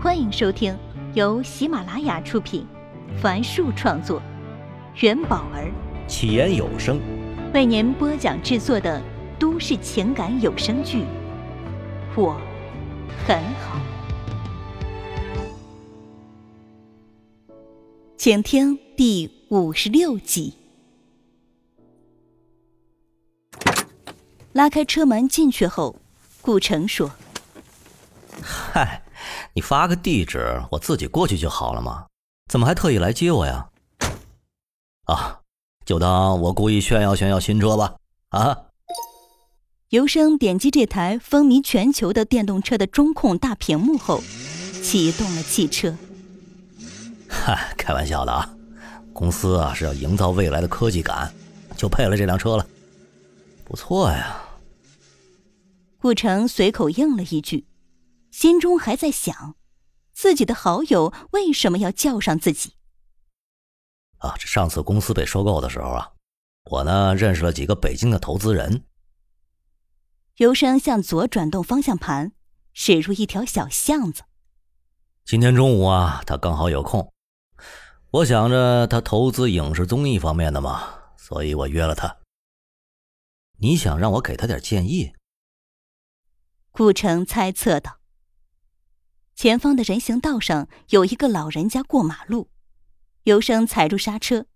欢迎收听由喜马拉雅出品，凡树创作，元宝儿起言有声为您播讲制作的都市情感有声剧《我很好》，请听第五十六集。拉开车门进去后，顾城说：“嗨。”你发个地址，我自己过去就好了嘛，怎么还特意来接我呀？啊，就当我故意炫耀炫耀新车吧。啊！尤生点击这台风靡全球的电动车的中控大屏幕后，启动了汽车。嗨，开玩笑的啊！公司啊是要营造未来的科技感，就配了这辆车了。不错呀。顾城随口应了一句。心中还在想，自己的好友为什么要叫上自己？啊，这上次公司被收购的时候啊，我呢认识了几个北京的投资人。尤生向左转动方向盘，驶入一条小巷子。今天中午啊，他刚好有空，我想着他投资影视综艺方面的嘛，所以我约了他。你想让我给他点建议？顾城猜测道。前方的人行道上有一个老人家过马路，尤生踩住刹车，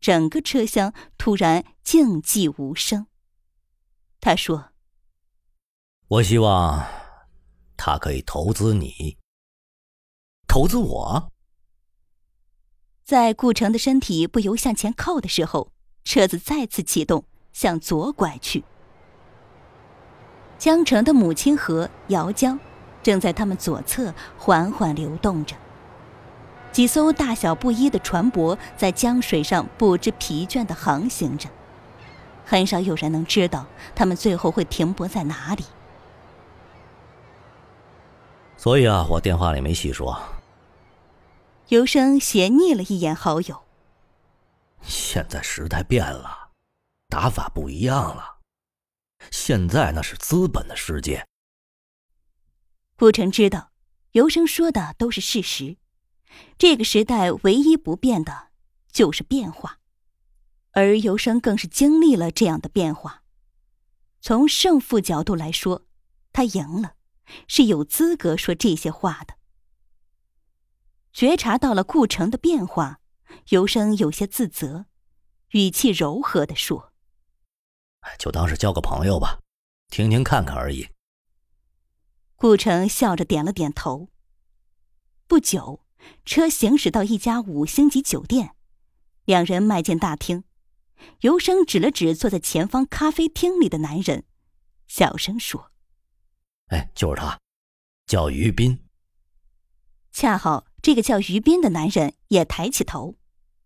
整个车厢突然静寂无声。他说：“我希望他可以投资你，投资我。”在顾城的身体不由向前靠的时候，车子再次启动，向左拐去。江城的母亲河姚江。正在他们左侧缓缓流动着，几艘大小不一的船舶在江水上不知疲倦地航行着，很少有人能知道他们最后会停泊在哪里。所以啊，我电话里没细说。尤生斜睨了一眼好友。现在时代变了，打法不一样了。现在那是资本的世界。顾城知道，尤生说的都是事实。这个时代唯一不变的，就是变化，而尤生更是经历了这样的变化。从胜负角度来说，他赢了，是有资格说这些话的。觉察到了顾城的变化，尤生有些自责，语气柔和的说：“就当是交个朋友吧，听听看看而已。”顾城笑着点了点头。不久，车行驶到一家五星级酒店，两人迈进大厅。尤生指了指坐在前方咖啡厅里的男人，小声说：“哎，就是他，叫于斌。”恰好这个叫于斌的男人也抬起头，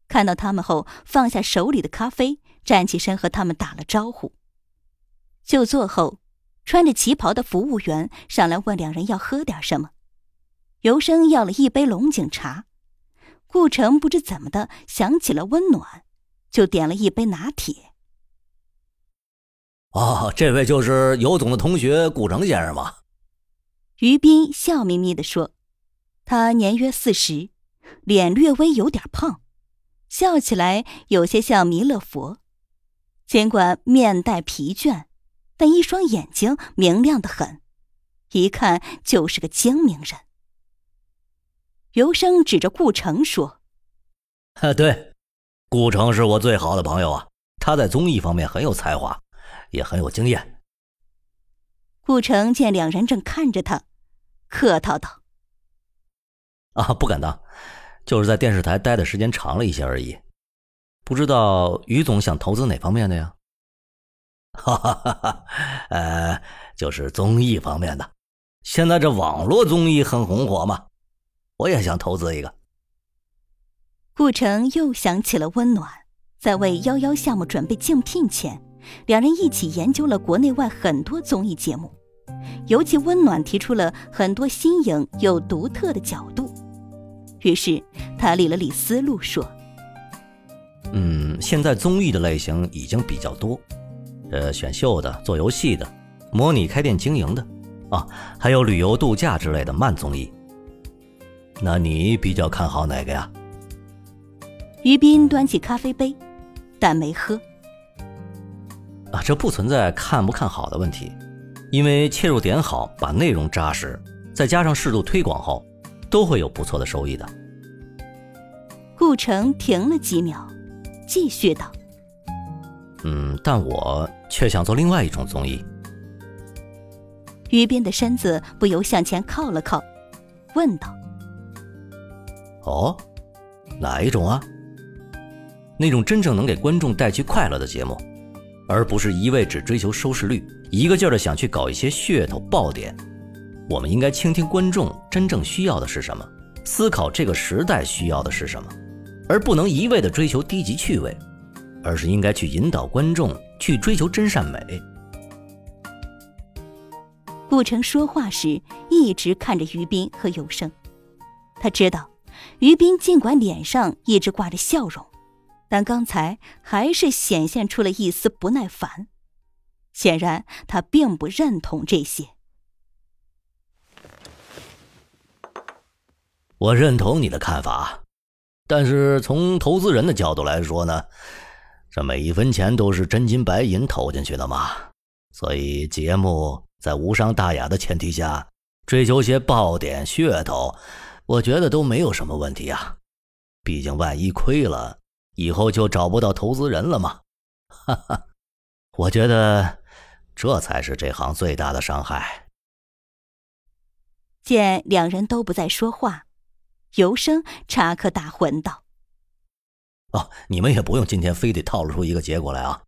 看到他们后，放下手里的咖啡，站起身和他们打了招呼。就座后。穿着旗袍的服务员上来问两人要喝点什么，尤生要了一杯龙井茶，顾城不知怎么的想起了温暖，就点了一杯拿铁。哦，这位就是尤总的同学顾城先生吗？于斌笑眯眯的说，他年约四十，脸略微有点胖，笑起来有些像弥勒佛，尽管面带疲倦。但一双眼睛明亮的很，一看就是个精明人。尤生指着顾城说：“啊，对，顾城是我最好的朋友啊，他在综艺方面很有才华，也很有经验。”顾城见两人正看着他，客套道：“啊，不敢当，就是在电视台待的时间长了一些而已。不知道于总想投资哪方面的呀？”哈哈哈哈呃，就是综艺方面的，现在这网络综艺很红火嘛，我也想投资一个。顾城又想起了温暖，在为幺幺项目准备竞聘前，两人一起研究了国内外很多综艺节目，尤其温暖提出了很多新颖又独特的角度。于是他理了理思路，说：“嗯，现在综艺的类型已经比较多。”呃，选秀的、做游戏的、模拟开店经营的，啊，还有旅游度假之类的慢综艺。那你比较看好哪个呀？于斌端起咖啡杯，但没喝。啊，这不存在看不看好的问题，因为切入点好，把内容扎实，再加上适度推广后，都会有不错的收益的。顾城停了几秒，继续道：“嗯，但我却想做另外一种综艺。”于斌的身子不由向前靠了靠，问道：“哦，哪一种啊？那种真正能给观众带去快乐的节目。”而不是一味只追求收视率，一个劲儿的想去搞一些噱头爆点。我们应该倾听观众真正需要的是什么，思考这个时代需要的是什么，而不能一味的追求低级趣味，而是应该去引导观众去追求真善美。顾城说话时一直看着于斌和有生，他知道，于斌尽管脸上一直挂着笑容。但刚才还是显现出了一丝不耐烦，显然他并不认同这些。我认同你的看法，但是从投资人的角度来说呢，这每一分钱都是真金白银投进去的嘛，所以节目在无伤大雅的前提下，追求些爆点噱头，我觉得都没有什么问题啊。毕竟万一亏了。以后就找不到投资人了嘛？哈哈，我觉得这才是这行最大的伤害。见两人都不再说话，尤生插科打诨道：“哦，你们也不用今天非得套路出一个结果来啊！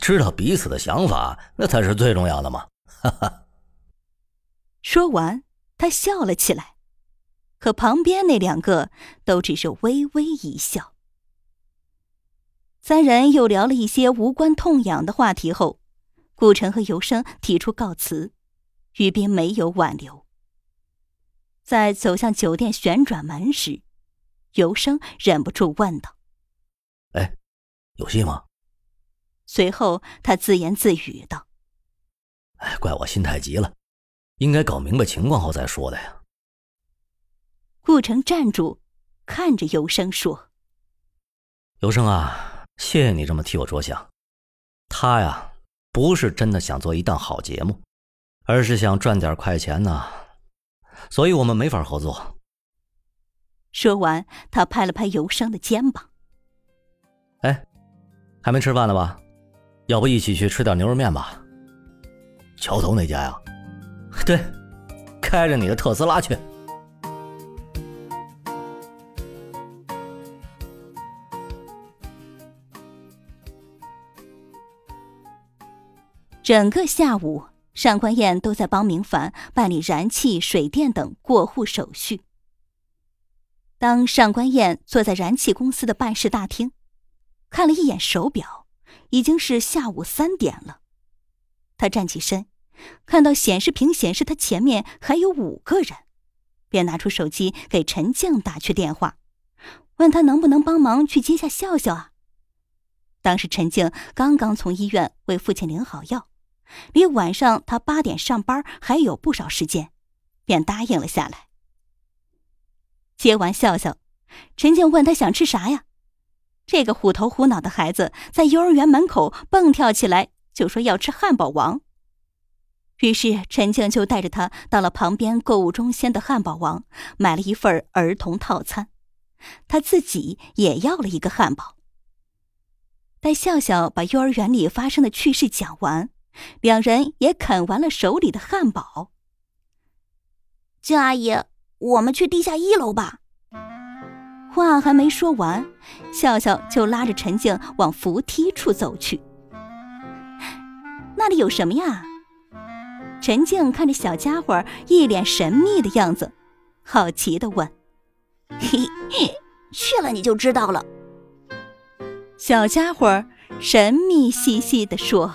知道彼此的想法，那才是最重要的嘛！”哈哈。说完，他笑了起来，可旁边那两个都只是微微一笑。三人又聊了一些无关痛痒的话题后，顾城和尤生提出告辞，于斌没有挽留。在走向酒店旋转门时，尤生忍不住问道：“哎，有戏吗？”随后他自言自语道：“哎，怪我心太急了，应该搞明白情况后再说的呀。”顾城站住，看着尤生说：“尤生啊。”谢谢你这么替我着想，他呀，不是真的想做一档好节目，而是想赚点快钱呢，所以我们没法合作。说完，他拍了拍尤生的肩膀：“哎，还没吃饭呢吧？要不一起去吃点牛肉面吧？桥头那家呀？对，开着你的特斯拉去。”整个下午，上官燕都在帮明凡办理燃气、水电等过户手续。当上官燕坐在燃气公司的办事大厅，看了一眼手表，已经是下午三点了。他站起身，看到显示屏显示他前面还有五个人，便拿出手机给陈静打去电话，问他能不能帮忙去接下笑笑啊。当时陈静刚刚从医院为父亲领好药。离晚上他八点上班还有不少时间，便答应了下来。接完笑笑，陈静问他想吃啥呀？这个虎头虎脑的孩子在幼儿园门口蹦跳起来，就说要吃汉堡王。于是陈静就带着他到了旁边购物中心的汉堡王，买了一份儿童套餐，他自己也要了一个汉堡。待笑笑把幼儿园里发生的趣事讲完。两人也啃完了手里的汉堡。静阿姨，我们去地下一楼吧。话还没说完，笑笑就拉着陈静往扶梯处走去。那里有什么呀？陈静看着小家伙一脸神秘的样子，好奇的问：“嘿，去了你就知道了。”小家伙神秘兮兮的说。